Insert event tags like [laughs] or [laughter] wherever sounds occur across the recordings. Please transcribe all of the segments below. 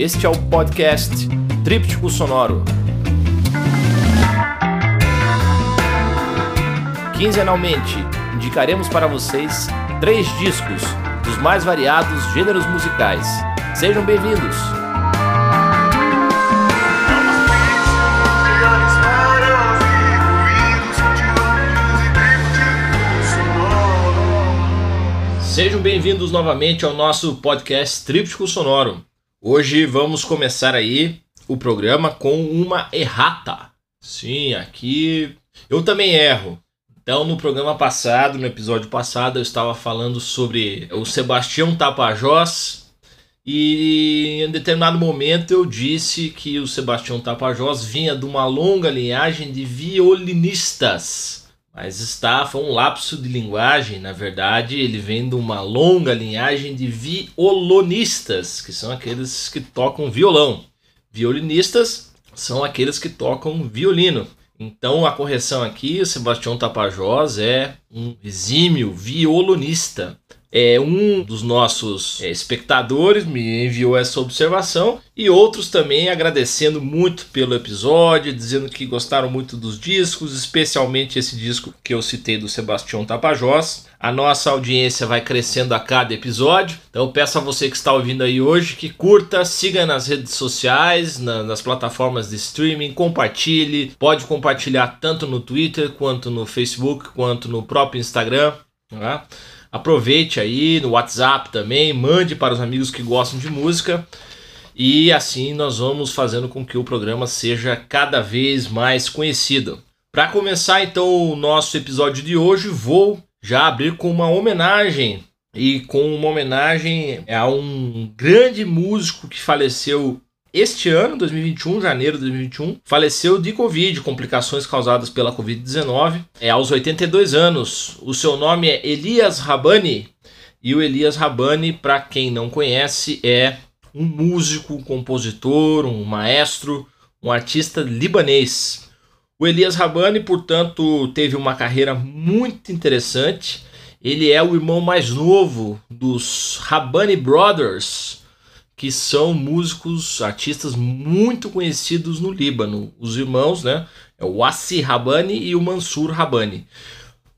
Este é o podcast Tríptico Sonoro. Quinzenalmente, indicaremos para vocês três discos dos mais variados gêneros musicais. Sejam bem-vindos! Sejam bem-vindos novamente ao nosso podcast Tríptico Sonoro. Hoje vamos começar aí o programa com uma errata. Sim, aqui eu também erro. Então, no programa passado, no episódio passado, eu estava falando sobre o Sebastião Tapajós e em determinado momento eu disse que o Sebastião Tapajós vinha de uma longa linhagem de violinistas. Mas está, foi um lapso de linguagem, na verdade, ele vem de uma longa linhagem de violonistas, que são aqueles que tocam violão. Violinistas são aqueles que tocam violino. Então a correção aqui, o Sebastião Tapajós é um exímio violonista. É um dos nossos é, espectadores me enviou essa observação e outros também agradecendo muito pelo episódio, dizendo que gostaram muito dos discos, especialmente esse disco que eu citei do Sebastião Tapajós. A nossa audiência vai crescendo a cada episódio. Então peço a você que está ouvindo aí hoje que curta, siga nas redes sociais, na, nas plataformas de streaming, compartilhe. Pode compartilhar tanto no Twitter, quanto no Facebook, quanto no próprio Instagram. Tá? Aproveite aí no WhatsApp também, mande para os amigos que gostam de música. E assim nós vamos fazendo com que o programa seja cada vez mais conhecido. Para começar então o nosso episódio de hoje, vou já abrir com uma homenagem e com uma homenagem a um grande músico que faleceu este ano, 2021, janeiro de 2021, faleceu de Covid, complicações causadas pela Covid-19, é aos 82 anos. O seu nome é Elias Rabani, e o Elias Rabani, para quem não conhece, é um músico, compositor, um maestro, um artista libanês. O Elias Rabani, portanto, teve uma carreira muito interessante. Ele é o irmão mais novo dos Rabani Brothers, que são músicos, artistas muito conhecidos no Líbano. Os irmãos, né? É o Assi Rabani e o Mansur Rabani.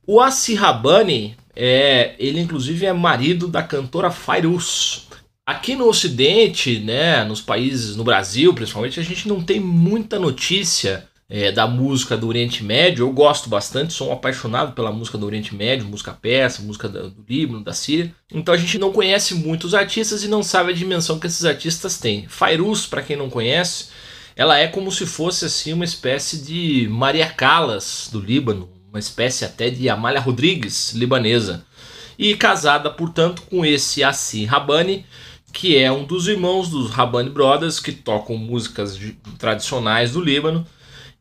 O Assi Rabani, é, ele inclusive é marido da cantora Fairuz. Aqui no Ocidente, né, nos países, no Brasil principalmente, a gente não tem muita notícia é, da música do Oriente Médio. Eu gosto bastante, sou um apaixonado pela música do Oriente Médio, música persa, música do Líbano, da Síria. Então a gente não conhece muitos artistas e não sabe a dimensão que esses artistas têm. Fairuz, para quem não conhece, ela é como se fosse assim uma espécie de Maria Callas do Líbano, uma espécie até de Amália Rodrigues libanesa. E casada, portanto, com esse Assim Rabani, que é um dos irmãos dos Rabani Brothers, que tocam músicas tradicionais do Líbano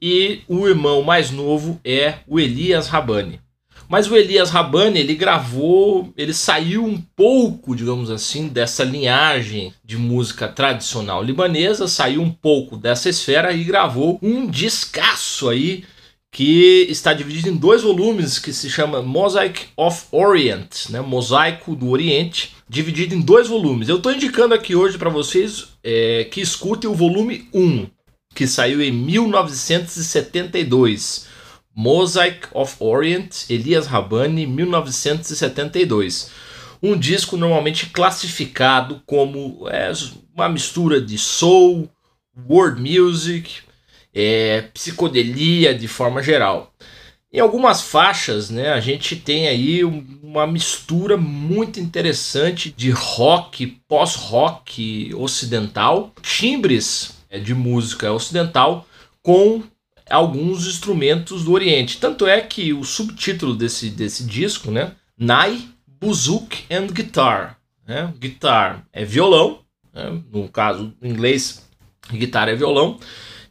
e o irmão mais novo é o Elias Rabani. Mas o Elias Rabani, ele gravou, ele saiu um pouco, digamos assim, dessa linhagem de música tradicional libanesa, saiu um pouco dessa esfera e gravou um descasso aí que está dividido em dois volumes que se chama Mosaic of Orient, né? Mosaico do Oriente, dividido em dois volumes. Eu estou indicando aqui hoje para vocês é, que escutem o volume 1 que saiu em 1972. Mosaic of Orient, Elias Rabani, 1972. Um disco normalmente classificado como é, uma mistura de soul, world music, é, psicodelia de forma geral. Em algumas faixas, né, a gente tem aí uma mistura muito interessante de rock, pós-rock ocidental, timbres de música ocidental com alguns instrumentos do Oriente. Tanto é que o subtítulo desse, desse disco, né? Nai, Buzouk and Guitar. Né? Guitar é violão, né? no caso em inglês, guitarra é violão,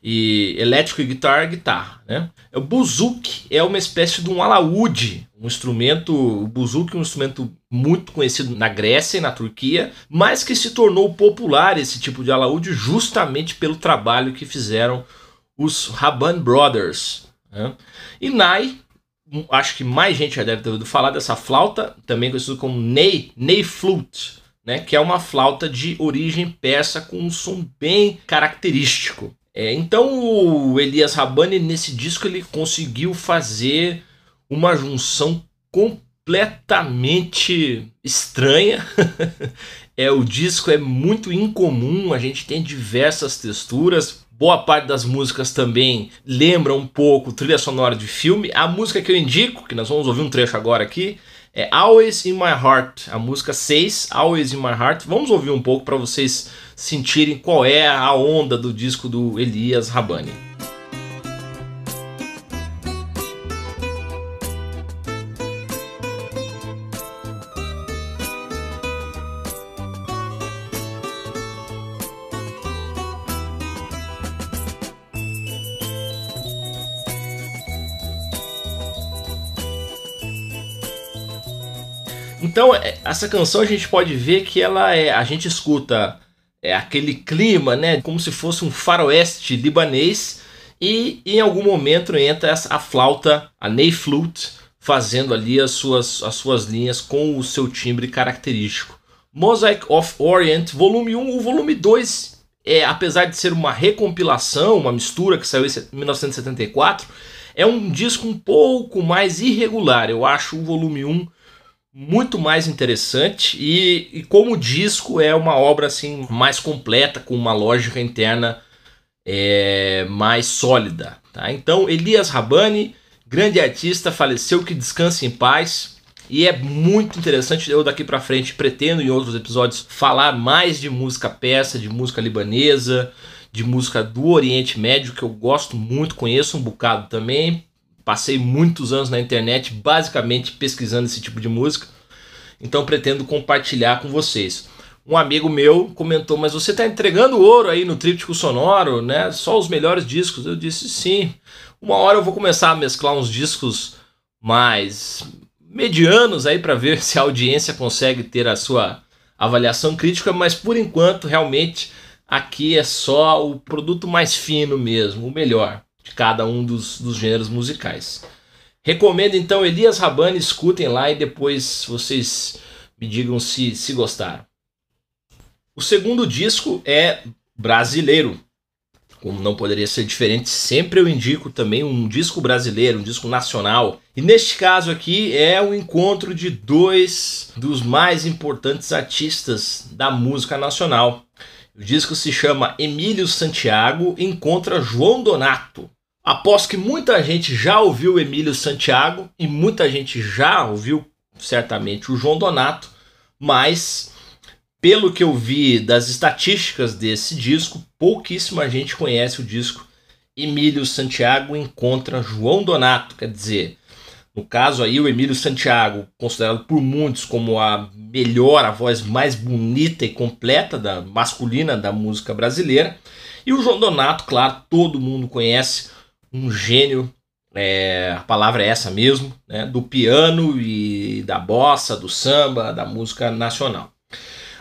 e elétrico e guitarra é guitarra. Né? O buzouk é uma espécie de um alaúde, um instrumento, o é um instrumento muito conhecido na Grécia e na Turquia, mas que se tornou popular esse tipo de alaúde justamente pelo trabalho que fizeram os Raban Brothers. Né? E Nai, acho que mais gente já deve ter ouvido falar dessa flauta, também conhecido como Ney, Ney Flute. né, que é uma flauta de origem persa com um som bem característico. É, então o Elias Rabani nesse disco ele conseguiu fazer uma junção completamente estranha. [laughs] é o disco é muito incomum, a gente tem diversas texturas. Boa parte das músicas também lembra um pouco trilha sonora de filme. A música que eu indico, que nós vamos ouvir um trecho agora aqui, é Always in My Heart, a música 6, Always in My Heart. Vamos ouvir um pouco para vocês sentirem qual é a onda do disco do Elias Rabani. Então, é, essa canção a gente pode ver que ela é. A gente escuta é, aquele clima, né? Como se fosse um faroeste libanês. E em algum momento entra a flauta, a Ney Flute, fazendo ali as suas, as suas linhas com o seu timbre característico. Mosaic of Orient, volume 1, o volume 2, é, apesar de ser uma recompilação, uma mistura que saiu em 1974, é um disco um pouco mais irregular. Eu acho o volume 1 muito mais interessante e, e, como disco é uma obra assim mais completa com uma lógica interna é, mais sólida tá? então Elias Rabani grande artista faleceu que descanse em paz e é muito interessante eu daqui para frente pretendo em outros episódios falar mais de música persa de música libanesa de música do Oriente Médio que eu gosto muito conheço um bocado também Passei muitos anos na internet basicamente pesquisando esse tipo de música, então pretendo compartilhar com vocês. Um amigo meu comentou: Mas você está entregando ouro aí no tríptico sonoro, né? Só os melhores discos. Eu disse: Sim. Uma hora eu vou começar a mesclar uns discos mais medianos aí para ver [laughs] se a audiência consegue ter a sua avaliação crítica, mas por enquanto realmente aqui é só o produto mais fino mesmo, o melhor de cada um dos, dos gêneros musicais. Recomendo então Elias Rabani, escutem lá e depois vocês me digam se, se gostaram. O segundo disco é brasileiro. Como não poderia ser diferente, sempre eu indico também um disco brasileiro, um disco nacional. E neste caso aqui é o encontro de dois dos mais importantes artistas da música nacional. O disco se chama Emílio Santiago Encontra João Donato. Após que muita gente já ouviu Emílio Santiago e muita gente já ouviu certamente o João Donato, mas pelo que eu vi das estatísticas desse disco, pouquíssima gente conhece o disco Emílio Santiago encontra João Donato, quer dizer, no caso aí o Emílio Santiago, considerado por muitos como a melhor, a voz mais bonita e completa da masculina da música brasileira, e o João Donato, claro, todo mundo conhece um gênio, é, a palavra é essa mesmo, né, do piano e da bossa, do samba, da música nacional.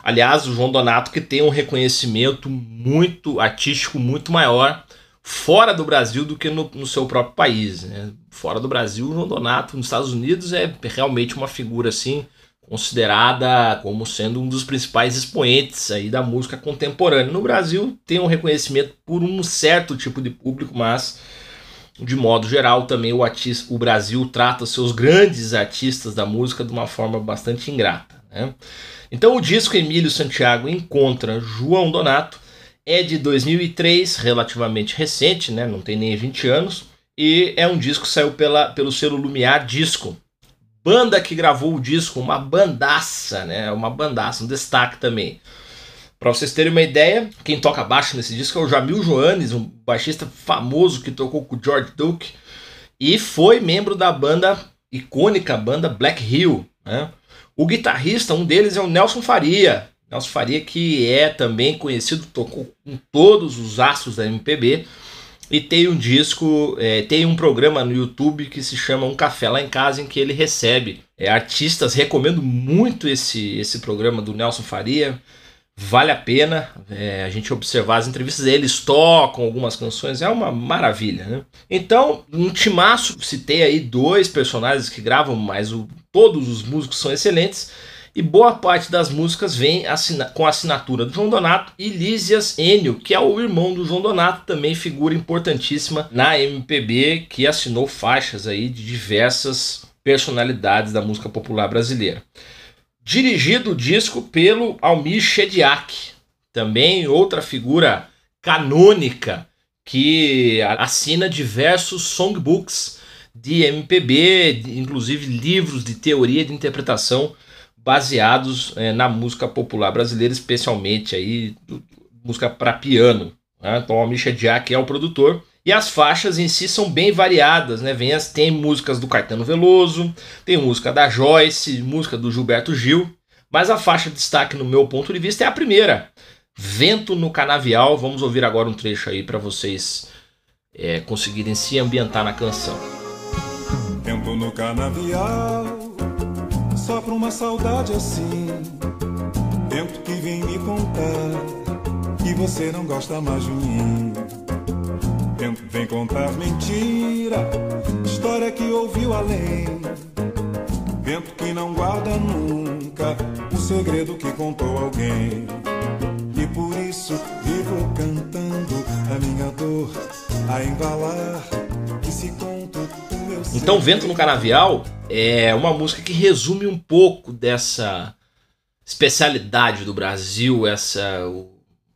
Aliás, o João Donato que tem um reconhecimento muito artístico muito maior fora do Brasil do que no, no seu próprio país. Né? Fora do Brasil, o João Donato nos Estados Unidos é realmente uma figura assim considerada como sendo um dos principais expoentes aí da música contemporânea. No Brasil tem um reconhecimento por um certo tipo de público, mas de modo geral, também o, artista, o Brasil trata seus grandes artistas da música de uma forma bastante ingrata. Né? Então, o disco Emílio Santiago encontra João Donato é de 2003, relativamente recente, né? não tem nem 20 anos, e é um disco que saiu pela, pelo selo Lumiar Disco. Banda que gravou o disco, uma bandaça, né? uma bandaça, um destaque também. Para vocês terem uma ideia, quem toca baixo nesse disco é o Jamil Joanes, um baixista famoso que tocou com o George Duke e foi membro da banda icônica banda Black Hill. Né? O guitarrista, um deles é o Nelson Faria. Nelson Faria que é também conhecido, tocou com todos os astros da MPB e tem um disco, é, tem um programa no YouTube que se chama Um Café Lá em Casa, em que ele recebe é, artistas. Recomendo muito esse, esse programa do Nelson Faria. Vale a pena é, a gente observar as entrevistas. Eles tocam algumas canções, é uma maravilha. Né? Então, um timaço, citei aí dois personagens que gravam, mas o, todos os músicos são excelentes. E boa parte das músicas vem assina com a assinatura do João Donato e Lísias Enio, que é o irmão do João Donato, também figura importantíssima na MPB, que assinou faixas aí de diversas personalidades da música popular brasileira. Dirigido o disco pelo Almir Shediak, também outra figura canônica que assina diversos songbooks de MPB, inclusive livros de teoria de interpretação baseados é, na música popular brasileira, especialmente aí música para piano. Né? Então, o Misha é o produtor. E as faixas em si são bem variadas, né? Vem as, tem músicas do Caetano Veloso, tem música da Joyce, música do Gilberto Gil, mas a faixa de destaque no meu ponto de vista é a primeira, Vento no Canavial. Vamos ouvir agora um trecho aí para vocês é, conseguirem se ambientar na canção. Vento no Canavial, só pra uma saudade assim. Vento que vem me contar que você não gosta mais de mim. Vento vem contar mentira, história que ouviu além. Vento que não guarda nunca o segredo que contou alguém. E por isso vivo cantando a minha dor a embalar conto Então, Vento no Canavial é uma música que resume um pouco dessa especialidade do Brasil, essa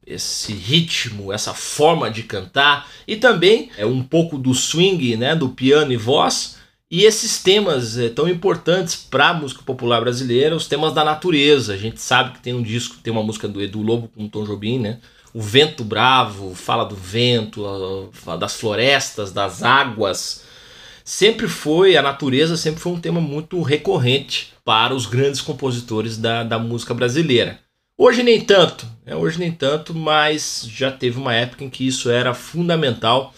esse ritmo, essa forma de cantar e também é um pouco do swing, né, do piano e voz e esses temas é, tão importantes para a música popular brasileira, os temas da natureza. A gente sabe que tem um disco, tem uma música do Edu Lobo com Tom Jobim, né? O Vento Bravo fala do vento, fala das florestas, das águas. Sempre foi, a natureza sempre foi um tema muito recorrente para os grandes compositores da, da música brasileira. Hoje nem tanto, né? hoje nem tanto, mas já teve uma época em que isso era fundamental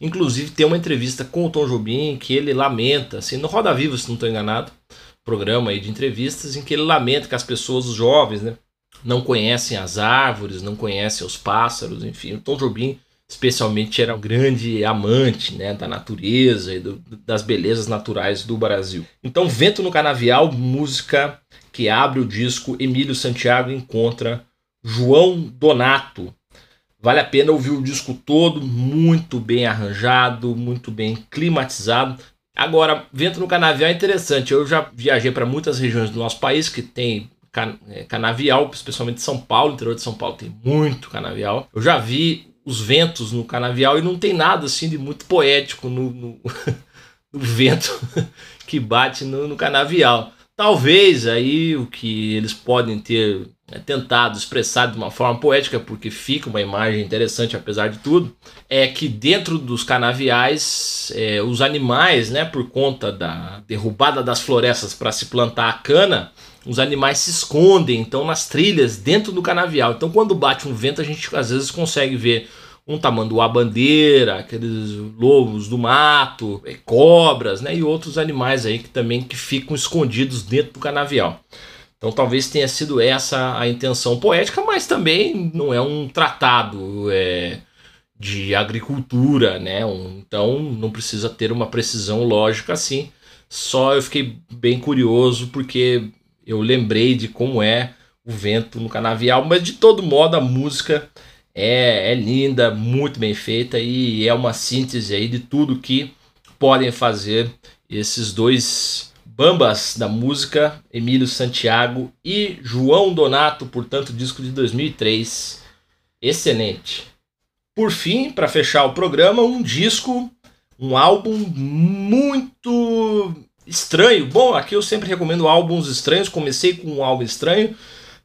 Inclusive tem uma entrevista com o Tom Jobim que ele lamenta, assim, no Roda Viva, se não estou enganado, programa aí de entrevistas, em que ele lamenta que as pessoas, os jovens, né, não conhecem as árvores, não conhecem os pássaros, enfim. O Tom Jobim, especialmente, era um grande amante né, da natureza e do, das belezas naturais do Brasil. Então, Vento no Canavial, música que abre o disco Emílio Santiago encontra João Donato, Vale a pena ouvir o disco todo, muito bem arranjado, muito bem climatizado. Agora, vento no canavial é interessante. Eu já viajei para muitas regiões do nosso país que tem é, canavial, especialmente São Paulo, interior de São Paulo tem muito canavial. Eu já vi os ventos no canavial e não tem nada assim de muito poético no, no, [laughs] no vento [laughs] que bate no, no canavial. Talvez aí o que eles podem ter é, tentado expressar de uma forma poética, porque fica uma imagem interessante apesar de tudo, é que dentro dos canaviais, é, os animais, né, por conta da derrubada das florestas para se plantar a cana, os animais se escondem, então nas trilhas dentro do canavial. Então quando bate um vento, a gente às vezes consegue ver um tamanduá bandeira, aqueles lobos do mato, é, cobras, né, e outros animais aí que também que ficam escondidos dentro do canavial. Então talvez tenha sido essa a intenção poética, mas também não é um tratado é, de agricultura, né? Um, então não precisa ter uma precisão lógica assim. Só eu fiquei bem curioso porque eu lembrei de como é o vento no canavial, mas de todo modo a música é, é linda, muito bem feita e é uma síntese aí de tudo que podem fazer esses dois Bambas da música, Emílio Santiago e João Donato, portanto, disco de 2003. Excelente. Por fim, para fechar o programa, um disco, um álbum muito estranho. Bom, aqui eu sempre recomendo álbuns estranhos. Comecei com um álbum estranho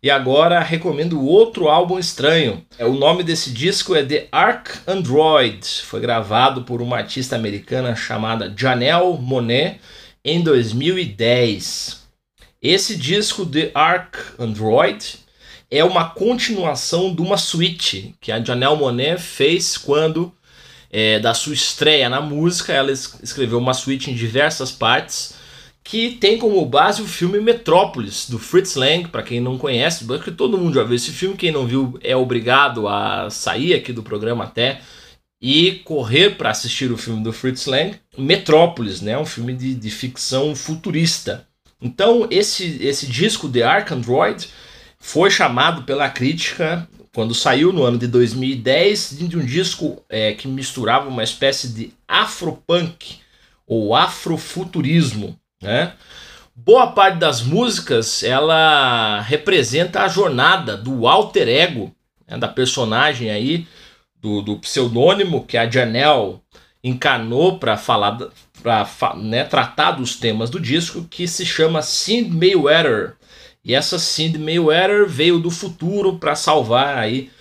e agora recomendo outro álbum estranho. É, o nome desse disco é The Ark Android. Foi gravado por uma artista americana chamada Janelle Monet em 2010. Esse disco The Ark Android é uma continuação de uma suíte que a Janelle Monet fez quando é, da sua estreia na música. Ela escreveu uma suíte em diversas partes que tem como base o filme Metrópolis do Fritz Lang. Para quem não conhece, porque todo mundo já viu esse filme. Quem não viu é obrigado a sair aqui do programa até e correr para assistir o filme do Fritz Lang, Metrópolis, né, um filme de, de ficção futurista. Então, esse, esse disco, The Ark Android, foi chamado pela crítica, quando saiu no ano de 2010, de um disco é, que misturava uma espécie de afropunk ou afrofuturismo. Né? Boa parte das músicas ela representa a jornada do alter ego né, da personagem aí, do, do pseudônimo que a Janelle encanou para falar para né, tratar dos temas do disco que se chama Cindy Mayweather e essa Cindy Mayweather veio do futuro para salvar aí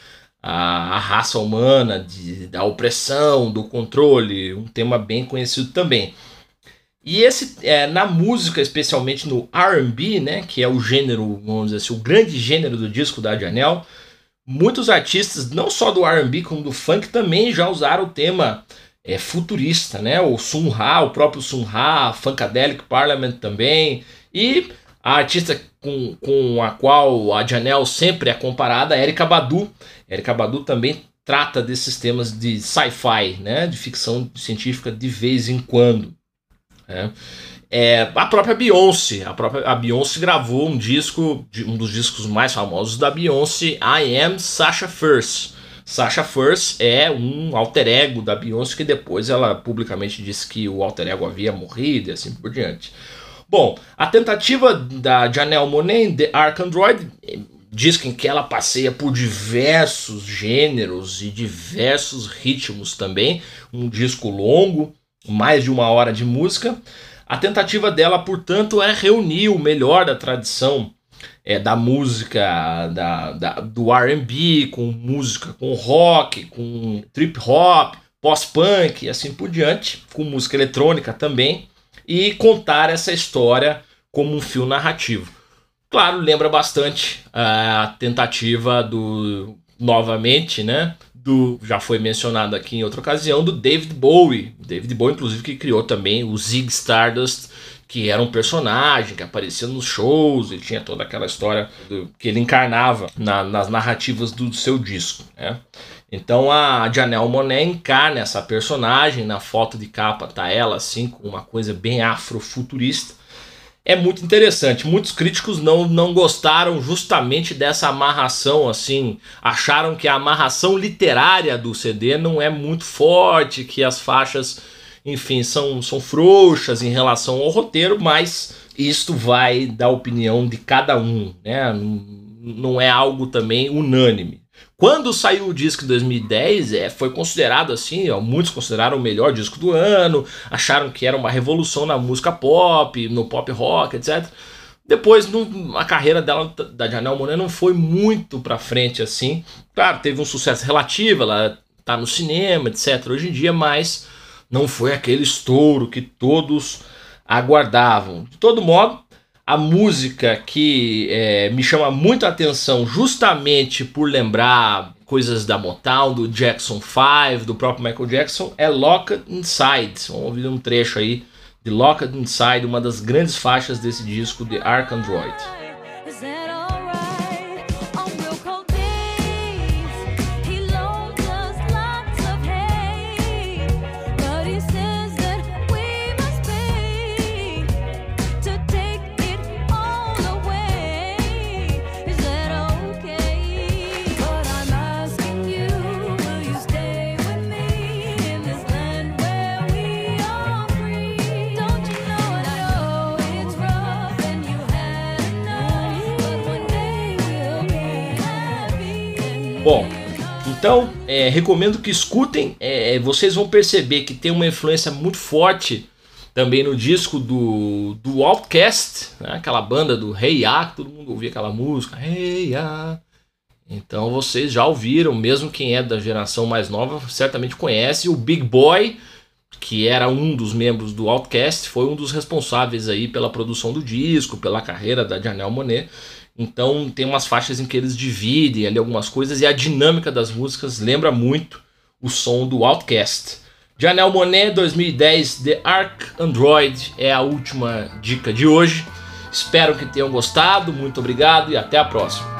a, a, raça humana de, da opressão do controle um tema bem conhecido também e esse é, na música especialmente no R&B né que é o gênero vamos dizer assim o grande gênero do disco da Janelle muitos artistas não só do R&B como do funk também já usaram o tema é, futurista, né? O Sun Ra, o próprio Sun Ra, Funkadelic Parliament também. E a artista com, com a qual a Janelle sempre é comparada, Erika Badu. Erika Badu também trata desses temas de sci-fi, né? De ficção científica de vez em quando. Né? É, a própria Beyoncé, a própria a Beyoncé gravou um disco, um dos discos mais famosos da Beyoncé, I Am Sasha First Sasha First é um alter ego da Beyoncé que depois ela publicamente disse que o alter ego havia morrido e assim por diante. Bom, a tentativa da Janelle Monáe The Ark Android diz que ela passeia por diversos gêneros e diversos ritmos também, um disco longo, mais de uma hora de música. A tentativa dela, portanto, é reunir o melhor da tradição é, da música da, da do R&B, com música com rock, com trip hop, pós-punk e assim por diante, com música eletrônica também, e contar essa história como um fio narrativo. Claro, lembra bastante a tentativa do novamente, né, do já foi mencionado aqui em outra ocasião do David Bowie, David Bowie inclusive que criou também o Zig Stardust que era um personagem que aparecia nos shows, ele tinha toda aquela história do, que ele encarnava na, nas narrativas do seu disco. Né? Então a Janelle Monet encarna essa personagem, na foto de capa tá ela assim, com uma coisa bem afrofuturista. É muito interessante. Muitos críticos não, não gostaram justamente dessa amarração, assim, acharam que a amarração literária do CD não é muito forte, que as faixas enfim, são, são frouxas em relação ao roteiro, mas isto vai da opinião de cada um, né? Não é algo também unânime. Quando saiu o disco em 2010, é, foi considerado assim, ó, muitos consideraram o melhor disco do ano, acharam que era uma revolução na música pop, no pop rock, etc. Depois, a carreira dela, da Janelle Monáe, não foi muito pra frente assim. Claro, teve um sucesso relativo, ela tá no cinema, etc. Hoje em dia, mas não foi aquele estouro que todos aguardavam. De todo modo, a música que é, me chama muito a atenção, justamente por lembrar coisas da Motown, do Jackson 5, do próprio Michael Jackson, é Locked Inside. Vamos ouvir um trecho aí de Locked Inside, uma das grandes faixas desse disco, The Ark Android. Bom, então é, recomendo que escutem. É, vocês vão perceber que tem uma influência muito forte também no disco do, do Outcast, né? aquela banda do Hey Ya, que todo mundo ouvia aquela música. Hey Ya. Então vocês já ouviram, mesmo quem é da geração mais nova certamente conhece o Big Boy, que era um dos membros do Outcast, foi um dos responsáveis aí pela produção do disco, pela carreira da Janelle Monet. Então tem umas faixas em que eles dividem ali algumas coisas e a dinâmica das músicas lembra muito o som do Outcast. Janelle Monet 2010 The Ark Android é a última dica de hoje. Espero que tenham gostado, muito obrigado e até a próxima.